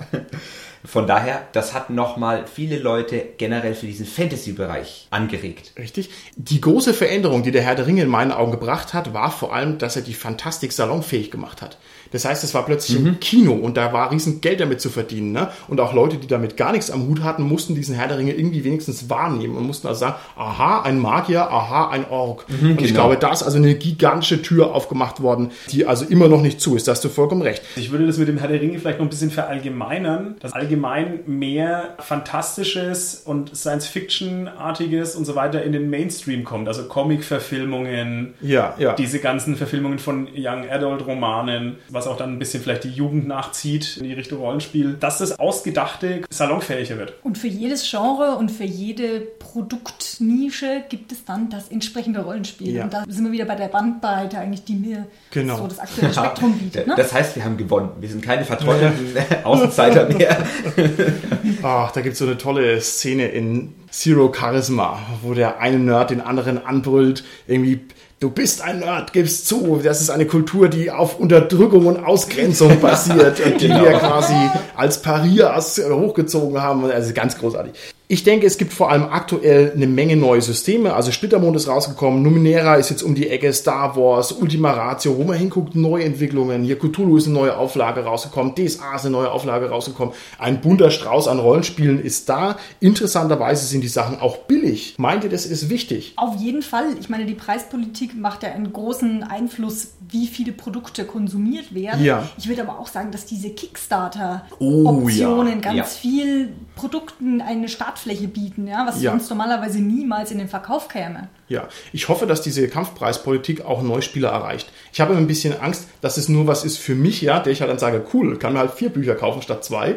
Von daher, das hat nochmal viele Leute generell für diesen Fantasy-Bereich angeregt. Richtig. Die große Veränderung, die der Herr der Ringe in meinen Augen gebracht hat, war vor allem, dass er die Fantastik salonfähig gemacht hat. Das heißt, es war plötzlich Mhm. im Kino und da war riesen Geld damit zu verdienen. Ne? Und auch Leute, die damit gar nichts am Hut hatten, mussten diesen Herr der Ringe irgendwie wenigstens wahrnehmen und mussten also sagen, aha, ein Magier, aha, ein Ork. und ich genau. glaube, da ist also eine gigantische Tür aufgemacht worden, die also immer noch nicht zu ist. Da hast du vollkommen recht. Ich würde das mit dem Herr der Ringe vielleicht noch ein bisschen verallgemeinern, dass allgemein mehr Fantastisches und Science-Fiction-artiges und so weiter in den Mainstream kommt. Also Comic-Verfilmungen, Ja, ja. diese ganzen Verfilmungen von Young Adult-Romanen, was auch dann ein bisschen vielleicht die Jugend nachzieht in die Richtung Rollenspiel, dass das Ausgedachte salonfähiger wird. Und für jedes Genre und für jede Produktnische gibt es dann das entsprechende Rollenspiel. Ja. Und da sind wir wieder bei der Bandbreite eigentlich, die mir Genau. so das aktuelle [laughs] Spektrum bietet. Ne? Das heißt, wir haben gewonnen. Wir sind keine verteufelten [laughs] Außenseiter mehr. [laughs] Ach, da gibt es so eine tolle Szene in Zero Charisma, wo der eine Nerd den anderen anbrüllt, irgendwie, du bist ein Nerd, gib's zu. Das ist eine Kultur, die auf Unterdrückung und Ausgrenzung basiert und die [laughs] Genau. wir quasi als Parias hochgezogen haben. Also ganz großartig. Ich denke, es gibt vor allem aktuell eine Menge neue Systeme. Also Splittermond ist rausgekommen, Numenera ist jetzt um die Ecke, Star Wars, Ultima Ratio, wo man hinguckt, Neuentwicklungen. Hier Cthulhu ist eine neue Auflage rausgekommen, DSA ist eine neue Auflage rausgekommen. Ein bunter Strauß an Rollenspielen ist da. Interessanterweise sind die Sachen auch billig. Meint ihr, das ist wichtig? Auf jeden Fall. Ich meine, die Preispolitik macht ja einen großen Einfluss, wie viele Produkte konsumiert werden. Ja. Ich würde aber auch sagen, dass diese Oh, Kickstarter-Optionen ja. ganz Ja. viel Produkten eine Startfläche bieten, ja, was Ja. sonst normalerweise niemals in den Verkauf käme. Ja, ich hoffe, dass diese Kampfpreispolitik auch Neuspieler erreicht. Ich habe ein bisschen Angst, dass es nur was ist für mich, ja, der ich halt dann sage, cool, kann mir halt vier Bücher kaufen statt zwei.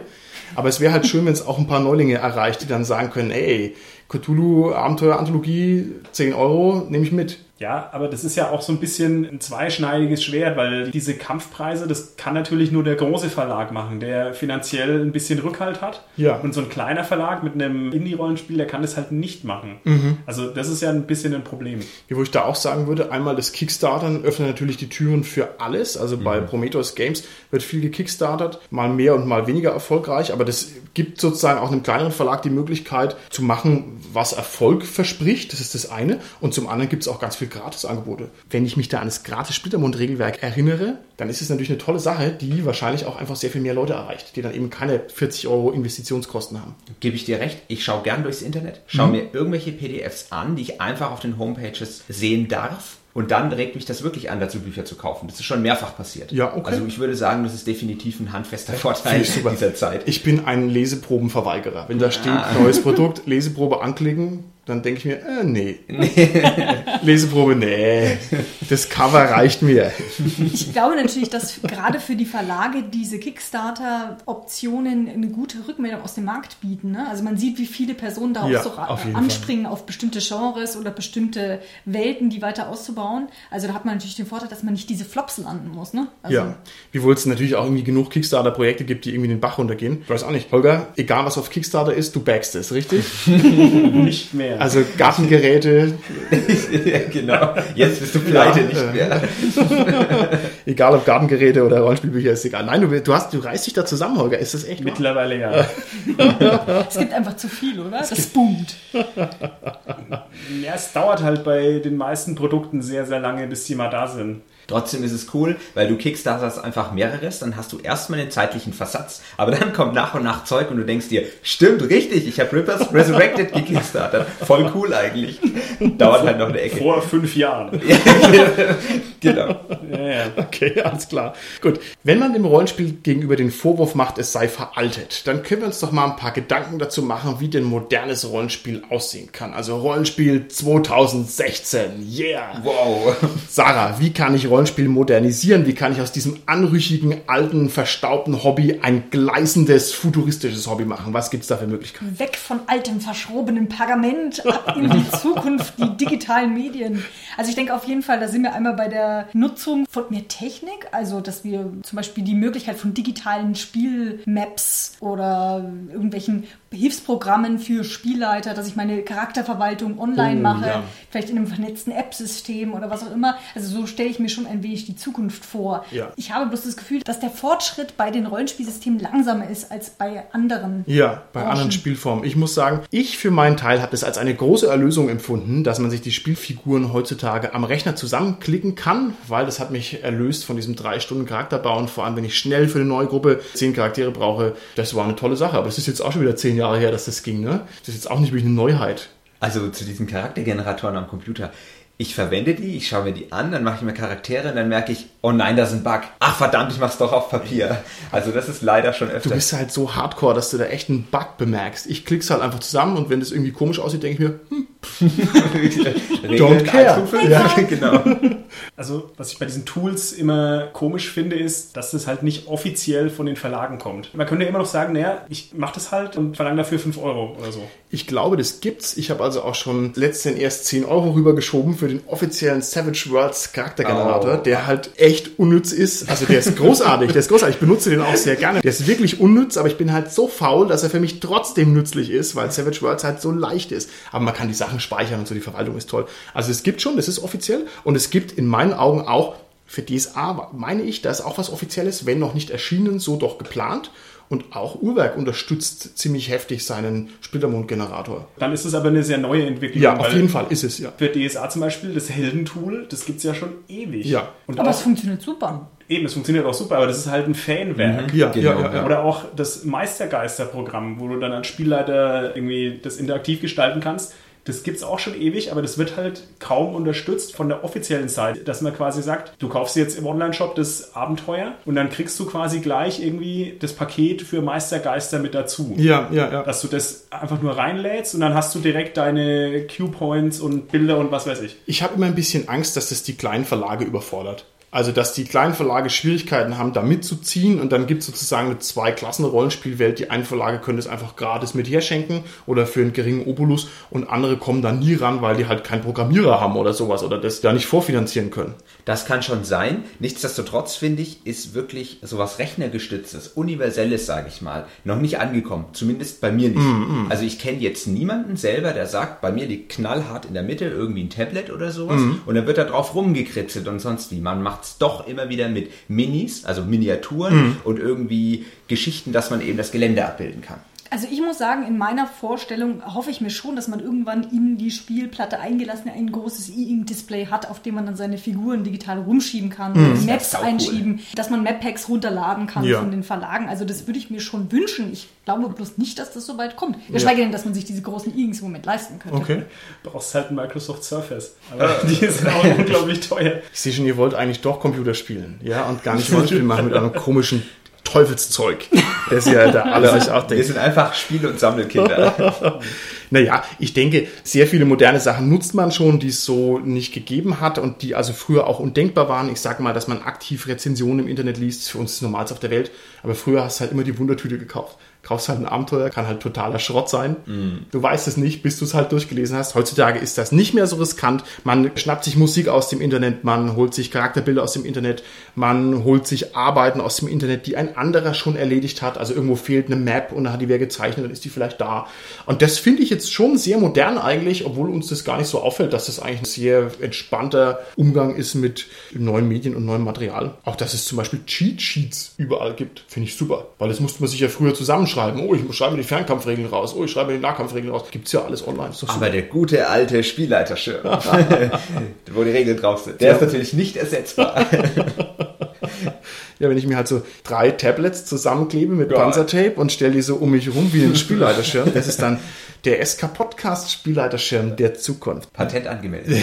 Aber es wäre halt schön, wenn es auch ein paar Neulinge erreicht, die dann sagen können, ey, Cthulhu Abenteuer Anthologie, 10 Euro, nehme ich mit. Ja, aber das ist ja auch so ein bisschen ein zweischneidiges Schwert, weil diese Kampfpreise, das kann natürlich nur der große Verlag machen, der finanziell ein bisschen Rückhalt hat. Ja. Und so ein kleiner Verlag mit einem Indie-Rollenspiel, der kann das halt nicht machen. Mhm. Also das ist ja ein bisschen ein Problem. Wo ich da auch sagen würde, einmal das Kickstartern öffnet natürlich die Türen für alles. Also bei Prometheus Games wird viel gekickstartert, mal mehr und mal weniger erfolgreich, aber das gibt sozusagen auch einem kleineren Verlag die Möglichkeit zu machen, was Erfolg verspricht. Das ist das eine. Und zum anderen gibt es auch ganz viel Gratisangebote. Wenn ich mich da an das Gratis-Splittermund-Regelwerk erinnere, dann ist es natürlich eine tolle Sache, die wahrscheinlich auch einfach sehr viel mehr Leute erreicht, die dann eben keine 40 Euro Investitionskosten haben. Gebe ich dir recht, ich schaue gern durchs Internet, schaue mir irgendwelche PDFs an, die ich einfach auf den Homepages sehen darf. Und dann regt mich das wirklich an, dazu Bücher zu kaufen. Das ist schon mehrfach passiert. Ja, okay. Also ich würde sagen, das ist definitiv ein handfester Vorteil dieser Zeit. Ich bin ein Leseprobenverweigerer. Wenn da steht, neues Produkt, Leseprobe anklicken, dann denke ich mir, äh, [laughs] nee. Leseprobe, nee. Das Cover reicht mir. Ich glaube natürlich, dass gerade für die Verlage diese Kickstarter-Optionen eine gute Rückmeldung aus dem Markt bieten. Ne? Also man sieht, wie viele Personen da Ja, auch so auf anspringen auf bestimmte Genres oder bestimmte Welten, die weiter auszubauen. Also da hat man natürlich den Vorteil, dass man nicht diese Flops landen muss. Ne? Also, Ja. Wiewohl es natürlich auch irgendwie genug Kickstarter-Projekte gibt, die irgendwie den Bach runtergehen. Ich weiß auch nicht. Holger, egal was auf Kickstarter ist, du backst es, richtig? [laughs] Nicht mehr. Also Gartengeräte, [laughs] ja, genau. Jetzt bist du pleite, Ja, nicht mehr. [laughs] egal ob Gartengeräte oder Rollenspielbücher, ist egal. Nein, du, du, hast, du reißt dich da zusammen, Holger. Ist das echt wahr? Mittlerweile ja. [laughs] Es gibt einfach zu viel, oder? Das boomt. ja. Es dauert halt bei den meisten Produkten sehr, sehr lange, bis die mal da sind. Trotzdem ist es cool, weil du kickstarterst einfach mehreres, dann hast du erstmal einen zeitlichen Versatz, aber dann kommt nach und nach Zeug und du denkst dir, stimmt, richtig, ich habe Rippers [laughs] Resurrected gekickstartert. Voll cool eigentlich. [laughs] Dauert halt noch eine Ecke. Vor fünf Jahren. [laughs] genau. Ja, ja. Okay, alles klar. Gut. Wenn man dem Rollenspiel gegenüber den Vorwurf macht, es sei veraltet, dann können wir uns doch mal ein paar Gedanken dazu machen, wie denn modernes Rollenspiel aussehen kann. Also Rollenspiel 2016. Yeah! Wow. Sarah, wie kann ich Rollenspiel modernisieren? Wie kann ich aus diesem anrüchigen, alten, verstaubten Hobby ein gleißendes, futuristisches Hobby machen? Was gibt's da für Möglichkeiten? Weg von altem, verschrobenem Pergament, ab in die Zukunft, die digitalen Medien. Also ich denke auf jeden Fall, da sind wir einmal bei der Nutzung von mehr Technik, also dass wir zum Beispiel die Möglichkeit von digitalen Spielmaps oder irgendwelchen Hilfsprogrammen für Spielleiter, dass ich meine Charakterverwaltung online Oh, mache, ja. vielleicht in einem vernetzten App-System oder was auch immer. Also so stelle ich mir schon ein wenig die Zukunft vor. Ja. Ich habe bloß das Gefühl, dass der Fortschritt bei den Rollenspielsystemen langsamer ist als bei anderen. Ja, bei Branchen. anderen Spielformen. Ich muss sagen, ich für meinen Teil habe es als eine große Erlösung empfunden, dass man sich die Spielfiguren heutzutage am Rechner zusammenklicken kann, weil das hat mich erlöst von diesem drei Stunden Charakterbauen. Vor allem, wenn ich schnell für eine neue Gruppe zehn Charaktere brauche. Das war eine tolle Sache. Aber es ist jetzt auch schon wieder zehn Jahre her, dass das ging. Ne? Das ist jetzt auch nicht wirklich eine Neuheit. Also zu diesen Charaktergeneratoren am Computer. Ich verwende die, ich schaue mir die an, dann mache ich mir Charaktere und dann merke ich, oh nein, da ist ein Bug. Ach verdammt, ich mach's doch auf Papier. Also das ist leider schon Du öfter. bist halt so hardcore, dass du da echt einen Bug bemerkst. Ich klick's halt einfach zusammen und wenn das irgendwie komisch aussieht, denke ich mir, hm, [laughs] Regeln care. 1, 2, 5. Ja. genau. [laughs] Also, was ich bei diesen Tools immer komisch finde, ist, dass das halt nicht offiziell von den Verlagen kommt. Man könnte immer noch sagen, naja, ich mache das halt und verlange dafür 5 Euro oder so. Ich glaube, das gibt's. Ich habe also auch schon letztens erst 10 Euro rübergeschoben für den offiziellen Savage Worlds Charaktergenerator, Oh. der halt echt unnütz ist. Also der ist großartig, der ist großartig. Ich benutze den auch sehr gerne. Der ist wirklich unnütz, aber ich bin halt so faul, dass er für mich trotzdem nützlich ist, weil Savage Worlds halt so leicht ist. Aber man kann die Sachen speichern und so, die Verwaltung ist toll. Also es gibt schon, das ist offiziell. Und es gibt in meinen Augen auch für DSA, meine ich, da ist auch was Offizielles, wenn noch nicht erschienen, so doch geplant. Und auch Uhrwerk unterstützt ziemlich heftig seinen Splittermond-Generator. Dann ist es aber eine sehr neue Entwicklung. Ja, auf jeden Fall ist es, ja. Für DSA zum Beispiel, das Heldentool, das gibt es ja schon ewig. Ja. Und Aber es funktioniert super. eben, es funktioniert auch super, aber das ist halt ein Fanwerk. Ja, Genau, ja, ja, ja. Oder auch das Meistergeister-Programm, wo du dann als Spielleiter irgendwie das interaktiv gestalten kannst. Das gibt's auch schon ewig, aber das wird halt kaum unterstützt von der offiziellen Seite, dass man quasi sagt, du kaufst jetzt im Online-Shop das Abenteuer und dann kriegst du quasi gleich irgendwie das Paket für Meistergeister mit dazu. Ja, ja, ja. Dass du das einfach nur reinlädst und dann hast du direkt deine Q-Points und Bilder und was weiß ich. Ich habe immer ein bisschen Angst, dass das die kleinen Verlage überfordert. Also, dass die kleinen Verlage Schwierigkeiten haben, da mitzuziehen und dann gibt es sozusagen eine Zwei-Klassen-Rollenspielwelt. Die einen Verlage können es einfach gratis mit herschenken oder für einen geringen Obolus und andere kommen da nie ran, weil die halt keinen Programmierer haben oder sowas oder das da nicht vorfinanzieren können. Das kann schon sein. Nichtsdestotrotz finde ich, ist wirklich sowas Rechnergestütztes, Universelles, sage ich mal, noch nicht angekommen. Zumindest bei mir nicht. Mm, mm. Also ich kenne jetzt niemanden selber, der sagt, bei mir liegt knallhart in der Mitte irgendwie ein Tablet oder sowas mm. und dann wird da drauf rumgekritzelt und sonst wie. Man macht es doch immer wieder mit Minis, also Miniaturen mhm. und irgendwie Geschichten, dass man eben das Gelände abbilden kann. Also ich muss sagen, in meiner Vorstellung hoffe ich mir schon, dass man irgendwann in die Spielplatte eingelassen ein großes E-Ink-Display hat, auf dem man dann seine Figuren digital rumschieben kann, mhm. Maps das einschieben, cool. dass man Map-Packs runterladen kann ja. von den Verlagen. Also das würde ich mir schon wünschen. Ich glaube bloß nicht, dass das so weit kommt. Geschweige ja. denn, dass man sich diese großen E-Inks im Moment leisten könnte. Okay. Du brauchst halt ein Microsoft Surface. Aber [laughs] die sind auch unglaublich teuer. Ich sehe schon, ihr wollt eigentlich doch Computer spielen. Ja, und gar nicht Rollenspiel machen mit einem komischen Teufelszeug. [laughs] Das ist ja da alle euch auch denken. Wir sind einfach Spiel- und Sammelkinder. [laughs] naja, ich denke, sehr viele moderne Sachen nutzt man schon, die es so nicht gegeben hat und die also früher auch undenkbar waren. Ich sage mal, dass man aktiv Rezensionen im Internet liest, für uns das Normalste auf der Welt. Aber früher hast du halt immer die Wundertüte gekauft kaufst halt ein Abenteuer, kann halt totaler Schrott sein. Mm. Du weißt es nicht, bis du es halt durchgelesen hast. Heutzutage ist das nicht mehr so riskant. Man schnappt sich Musik aus dem Internet, man holt sich Charakterbilder aus dem Internet, man holt sich Arbeiten aus dem Internet, die ein anderer schon erledigt hat. Also irgendwo fehlt eine Map und dann hat die wer gezeichnet, dann ist die vielleicht da. Und das finde ich jetzt schon sehr modern eigentlich, obwohl uns das gar nicht so auffällt, dass das eigentlich ein sehr entspannter Umgang ist mit neuen Medien und neuem Material. Auch dass es zum Beispiel Cheat Sheets überall gibt, finde ich super. Weil das musste man sich ja früher zusammenschreiben schreiben. Oh, ich schreibe die Fernkampfregeln raus. Oh, ich schreibe die Nahkampfregeln raus. Gibt's ja alles online. Aber der gute alte Spielleiterschirm, [laughs] wo die Regeln drauf sind, der ja. ist natürlich nicht ersetzbar. [laughs] ja, wenn ich mir halt so drei Tablets zusammenklebe mit ja. Panzertape und stelle die so um mich rum wie ein Spielleiterschirm, das ist dann der SK Podcast Spielleiterschirm der Zukunft. Patent angemeldet.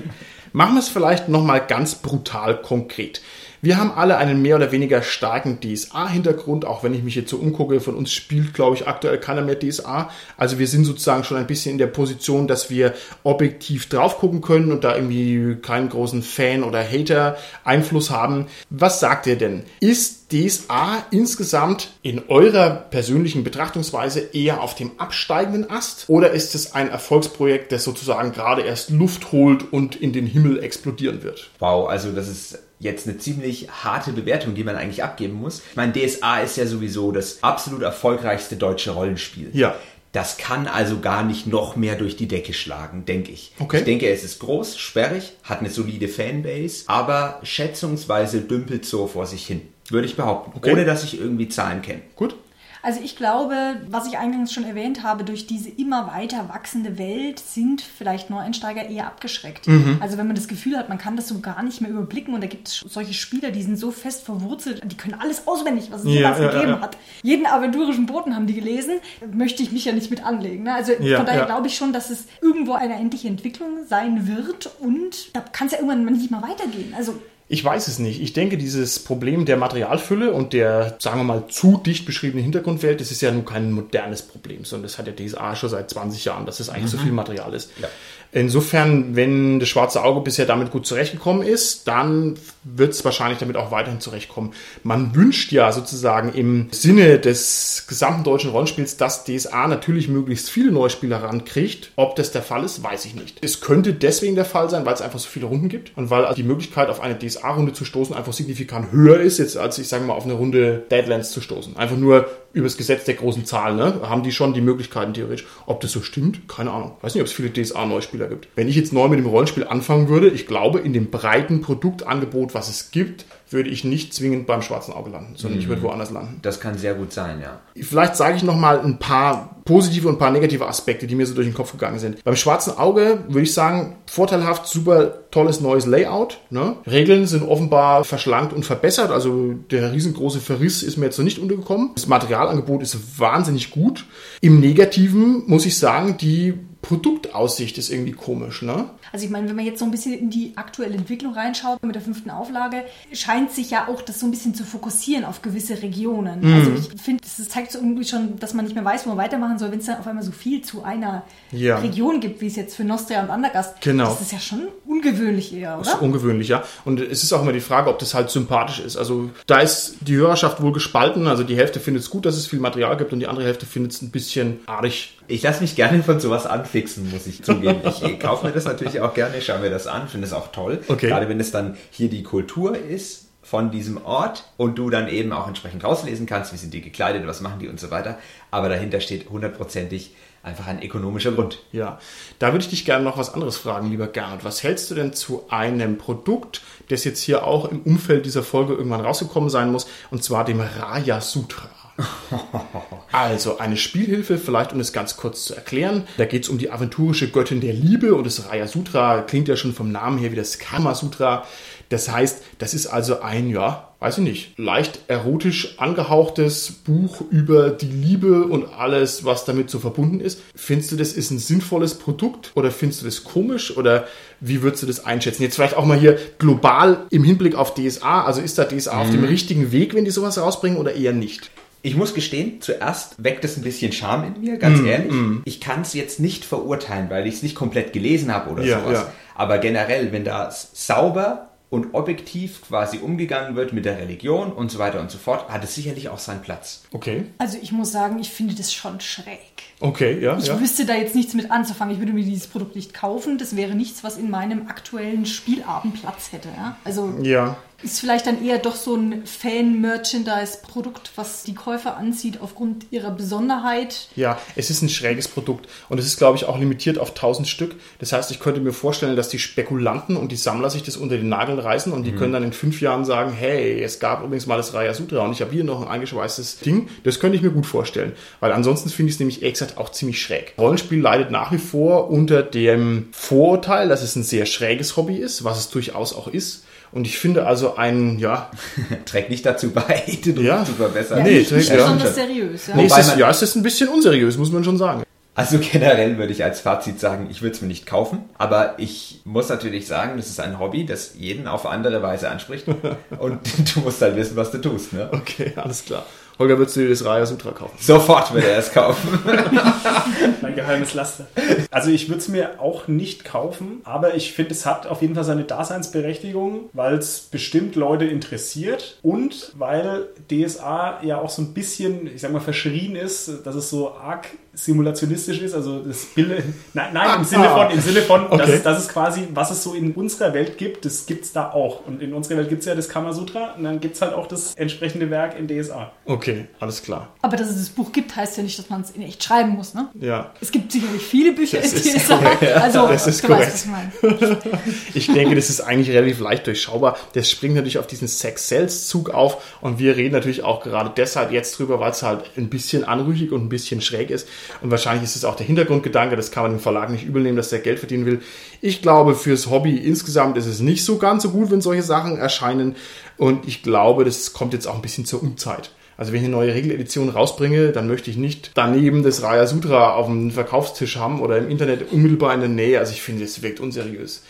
[laughs] Machen wir es vielleicht nochmal ganz brutal konkret. Wir haben alle einen mehr oder weniger starken DSA-Hintergrund, auch wenn ich mich jetzt so umgucke, von uns spielt, glaube ich, aktuell keiner mehr DSA. Also wir sind sozusagen schon ein bisschen in der Position, dass wir objektiv drauf gucken können und da irgendwie keinen großen Fan oder Hater Einfluss haben. Was sagt ihr denn? Ist DSA insgesamt in eurer persönlichen Betrachtungsweise eher auf dem absteigenden Ast oder ist es ein Erfolgsprojekt, das sozusagen gerade erst Luft holt und in den Himmel explodieren wird? Wow, also das ist jetzt eine ziemlich harte Bewertung, die man eigentlich abgeben muss. Ich meine, DSA ist ja sowieso das absolut erfolgreichste deutsche Rollenspiel. Ja. Das kann also gar nicht noch mehr durch die Decke schlagen, denke ich. Okay. Ich denke, es ist groß, sperrig, hat eine solide Fanbase, aber schätzungsweise dümpelt so vor sich hin. Würde ich behaupten. Okay. Ohne dass ich irgendwie Zahlen kenne. Gut. Also ich glaube, was ich eingangs schon erwähnt habe, durch diese immer weiter wachsende Welt sind vielleicht Neueinsteiger eher abgeschreckt. Mhm. Also wenn man das Gefühl hat, man kann das so gar nicht mehr überblicken und da gibt es solche Spieler, die sind so fest verwurzelt, die können alles auswendig, was es ja, jemals ja, gegeben ja. hat. Jeden aventurischen Boten haben die gelesen, möchte ich mich ja nicht mit anlegen. Ne? Also von daher glaube ich schon, dass es irgendwo eine endliche Entwicklung sein wird und da kann es ja irgendwann nicht mal weitergehen. Also ich weiß es nicht. Ich denke, dieses Problem der Materialfülle und der, sagen wir mal, zu dicht beschriebenen Hintergrundwelt, das ist ja nun kein modernes Problem, sondern das hat ja DSA schon seit 20 Jahren, dass es eigentlich mhm. so viel Material ist. Ja. Insofern, wenn das schwarze Auge bisher damit gut zurechtgekommen ist, dann wird es wahrscheinlich damit auch weiterhin zurechtkommen. Man wünscht ja sozusagen im Sinne des gesamten deutschen Rollenspiels, dass DSA natürlich möglichst viele Neuspieler rankriegt. Ob das der Fall ist, weiß ich nicht. Es könnte deswegen der Fall sein, weil es einfach so viele Runden gibt und weil die Möglichkeit auf eine DSA-Runde zu stoßen einfach signifikant höher ist, jetzt als ich sage mal auf eine Runde Deadlands zu stoßen. Einfach nur über das Gesetz der großen Zahlen, ne, haben die schon die Möglichkeiten theoretisch. Ob das so stimmt, keine Ahnung. Weiß nicht, ob es viele DSA-Neuspieler gibt. Wenn ich jetzt neu mit dem Rollenspiel anfangen würde, ich glaube, in dem breiten Produktangebot, was es gibt, würde ich nicht zwingend beim schwarzen Auge landen, sondern mhm. ich würde woanders landen. Das kann sehr gut sein, ja. Vielleicht sage ich noch mal ein paar positive und ein paar negative Aspekte, die mir so durch den Kopf gegangen sind. Beim schwarzen Auge würde ich sagen, vorteilhaft, super tolles neues Layout. Ne? Regeln sind offenbar verschlankt und verbessert, also der riesengroße Verriss ist mir jetzt noch nicht untergekommen. Das Materialangebot ist wahnsinnig gut. Im Negativen muss ich sagen, die Produktaussicht ist irgendwie komisch, ne? Also ich meine, wenn man jetzt so ein bisschen in die aktuelle Entwicklung reinschaut mit der fünften Auflage, scheint sich ja auch das so ein bisschen zu fokussieren auf gewisse Regionen. Mhm. Also ich finde, das zeigt so irgendwie schon, dass man nicht mehr weiß, wo man weitermachen soll, wenn es dann auf einmal so viel zu einer Ja. Region gibt, wie es jetzt für Nostria und Andergast. Genau. Das ist ja schon ungewöhnlich eher, oder? ungewöhnlich, ja. Und es ist auch immer die Frage, ob das halt sympathisch ist. Also da ist die Hörerschaft wohl gespalten. Also die Hälfte findet es gut, dass es viel Material gibt und die andere Hälfte findet es ein bisschen arg. Ich lasse mich gerne von sowas anfixen, muss ich zugeben. Ich kaufe mir das natürlich auch gerne, schaue mir das an, finde es auch toll. Okay. Gerade wenn es dann hier die Kultur ist von diesem Ort und du dann eben auch entsprechend rauslesen kannst, wie sind die gekleidet, was machen die und so weiter. Aber dahinter steht hundertprozentig einfach ein ökonomischer Grund. Ja, da würde ich dich gerne noch was anderes fragen, lieber Gernot. Was hältst du denn zu einem Produkt, das jetzt hier auch im Umfeld dieser Folge irgendwann rausgekommen sein muss, und zwar dem Raya Sutra? [laughs] Also eine Spielhilfe, vielleicht um es ganz kurz zu erklären. Da geht es um die aventurische Göttin der Liebe und das Raya Sutra klingt ja schon vom Namen her wie das Kama Sutra. Das heißt, das ist also ein, ja, weiß ich nicht, leicht erotisch angehauchtes Buch über die Liebe und alles, was damit so verbunden ist. Findest du, das ist ein sinnvolles Produkt oder findest du das komisch oder wie würdest du das einschätzen? Jetzt vielleicht auch mal hier global im Hinblick auf DSA. Also ist da DSA auf dem richtigen Weg, wenn die sowas rausbringen oder eher nicht? Ich muss gestehen, zuerst weckt es ein bisschen Charme in mir, ganz ehrlich. Ich kann es jetzt nicht verurteilen, weil ich es nicht komplett gelesen habe oder Ja, sowas. ja. Aber generell, wenn da sauber und objektiv quasi umgegangen wird mit der Religion und so weiter und so fort, hat es sicherlich auch seinen Platz. Okay. Also ich muss sagen, ich finde das schon schräg. Okay, ja, Ich ja. wüsste da jetzt nichts mit anzufangen. Ich würde mir dieses Produkt nicht kaufen. Das wäre nichts, was in meinem aktuellen Spielabend Platz hätte. Ja? Also Ja, ist vielleicht dann eher doch so ein Fan-Merchandise-Produkt, was die Käufer anzieht aufgrund ihrer Besonderheit. Ja, es ist ein schräges Produkt und es ist, glaube ich, auch limitiert auf 1000 Stück. Das heißt, ich könnte mir vorstellen, dass die Spekulanten und die Sammler sich das unter den Nagel reißen und die können dann in fünf Jahren sagen, hey, es gab übrigens mal das Raya Sutra und ich habe hier noch ein eingeschweißtes Ding. Das könnte ich mir gut vorstellen, weil ansonsten finde ich es nämlich ehrlich gesagt auch ziemlich schräg. Rollenspiel leidet nach wie vor unter dem Vorurteil, dass es ein sehr schräges Hobby ist, was es durchaus auch ist. Und ich finde also ein, ja, [laughs] Trägt nicht dazu bei, [laughs] den Ja. zu verbessern. Ja, Nee, nicht, nicht ja. besonders seriös. Ja. nee, es ist, ja, es ist ein bisschen unseriös, muss man schon sagen. Also generell würde ich als Fazit sagen, ich würde es mir nicht kaufen, aber ich muss natürlich sagen, das ist ein Hobby, das jeden auf andere Weise anspricht [laughs] und du musst halt wissen, was du tust. Ne? Okay, alles klar. Holger, würdest du dir das Raya Sutra kaufen? Sofort würde er es kaufen. [laughs] Mein geheimes Laster. Also ich würde es mir auch nicht kaufen, aber ich finde, es hat auf jeden Fall seine Daseinsberechtigung, weil es bestimmt Leute interessiert und weil DSA ja auch so ein bisschen, ich sag mal, verschrien ist, dass es so arg simulationistisch ist, also das Bild, nein, nein, im Sinne von, im Sinne von, dass, Okay. es, dass es quasi, was es so in unserer Welt gibt, das gibt es da auch. Und in unserer Welt gibt es ja das Kamasutra und dann gibt es halt auch das entsprechende Werk in DSA. Okay, alles klar. Aber dass es das Buch gibt, heißt ja nicht, dass man es in echt schreiben muss. Ne? Ja, Es gibt sicherlich viele Bücher Das in ist DSA. korrekt. Also, Das ist du korrekt. weißt, was ich meine. [laughs] ich denke, das ist eigentlich relativ leicht durchschaubar. Das springt natürlich auf diesen Sex-Sales-Zug auf und wir reden natürlich auch gerade deshalb jetzt drüber, weil es halt ein bisschen anrüchig und ein bisschen schräg ist. Und wahrscheinlich ist es auch der Hintergrundgedanke, das kann man dem Verlag nicht übel nehmen, dass der Geld verdienen will. Ich glaube, fürs Hobby insgesamt ist es nicht so ganz so gut, wenn solche Sachen erscheinen. Und ich glaube, das kommt jetzt auch ein bisschen zur Umzeit. Also wenn ich eine neue Regeledition rausbringe, dann möchte ich nicht daneben das Raya Sutra auf dem Verkaufstisch haben oder im Internet unmittelbar in der Nähe. Also ich finde, das wirkt unseriös.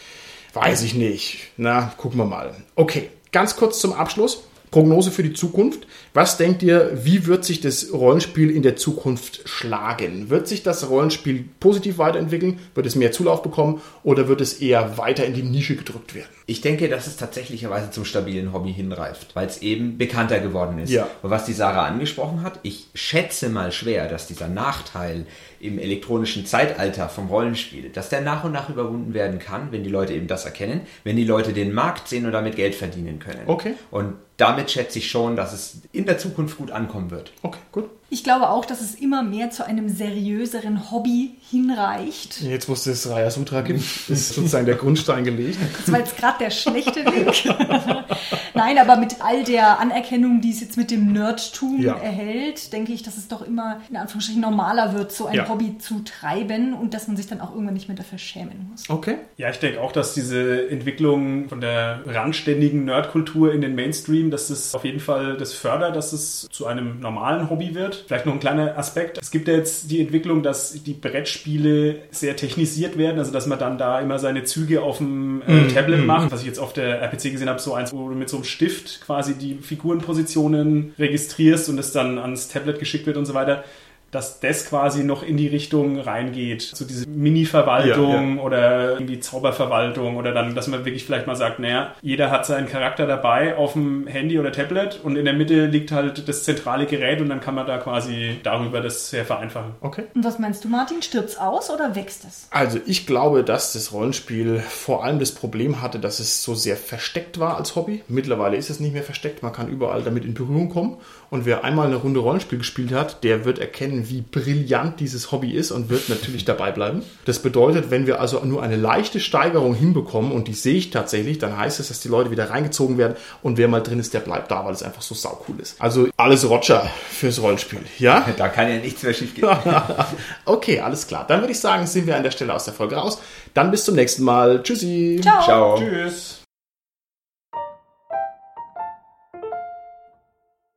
Weiß ich nicht. Na, gucken wir mal. Okay, ganz kurz zum Abschluss. Prognose für die Zukunft. Was denkt ihr, wie wird sich das Rollenspiel in der Zukunft schlagen? Wird sich das Rollenspiel positiv weiterentwickeln? Wird es mehr Zulauf bekommen? Oder wird es eher weiter in die Nische gedrückt werden? Ich denke, dass es tatsächlicherweise zum stabilen Hobby hinreift, weil es eben bekannter geworden ist. Ja. Und was die Sarah angesprochen hat, ich schätze mal schwer, dass dieser Nachteil im elektronischen Zeitalter vom Rollenspiel, dass der nach und nach überwunden werden kann, wenn die Leute eben das erkennen, wenn die Leute den Markt sehen und damit Geld verdienen können. Okay. Und damit schätze ich schon, dass es in der Zukunft gut ankommen wird. Okay, gut. Ich glaube auch, dass es immer mehr zu einem seriöseren Hobby hinreicht. Jetzt, wo es das Raya Sutra gibt, [laughs] ist sozusagen der Grundstein gelegt. Das war jetzt gerade der schlechte Weg. [laughs] Nein, aber mit all der Anerkennung, die es jetzt mit dem Nerdtum Ja. erhält, denke ich, dass es doch immer in Anführungsstrichen normaler wird, so ein Ja. Hobby zu treiben und dass man sich dann auch irgendwann nicht mehr dafür schämen muss. Okay. Ja, ich denke auch, dass diese Entwicklung von der randständigen Nerdkultur in den Mainstream, dass das auf jeden Fall das fördert, dass es zu einem normalen Hobby wird. Vielleicht noch ein kleiner Aspekt. Es gibt ja jetzt die Entwicklung, dass die Brettspiele sehr technisiert werden, also dass man dann da immer seine Züge auf dem äh, mm, Tablet mm, macht. Was ich jetzt auf der RPC gesehen habe, so eins, wo du mit so einem Stift quasi die Figurenpositionen registrierst und es dann ans Tablet geschickt wird und so weiter dass das quasi noch in die Richtung reingeht, so diese Mini-Verwaltung ja, ja. oder irgendwie Zauberverwaltung oder dann, dass man wirklich vielleicht mal sagt, naja, jeder hat seinen Charakter dabei auf dem Handy oder Tablet und in der Mitte liegt halt das zentrale Gerät und dann kann man da quasi darüber das sehr vereinfachen. Okay. Und was meinst du, Martin? Stirbt es aus oder wächst es? Also ich glaube, dass das Rollenspiel vor allem das Problem hatte, dass es so sehr versteckt war als Hobby. Mittlerweile ist es nicht mehr versteckt, man kann überall damit in Berührung kommen und wer einmal eine Runde Rollenspiel gespielt hat, der wird erkennen, wie brillant dieses Hobby ist und wird natürlich dabei bleiben. Das bedeutet, wenn wir also nur eine leichte Steigerung hinbekommen, und die sehe ich tatsächlich, dann heißt es, dass die Leute wieder reingezogen werden und wer mal drin ist, der bleibt da, weil es einfach so saucool ist. Also alles Roger fürs Rollenspiel, ja? [laughs] Da kann ja nichts mehr schief gehen. [laughs] okay, alles klar. Dann würde ich sagen, sind wir an der Stelle aus der Folge raus. Dann bis zum nächsten Mal. Tschüssi. Ciao. Ciao. Tschüss.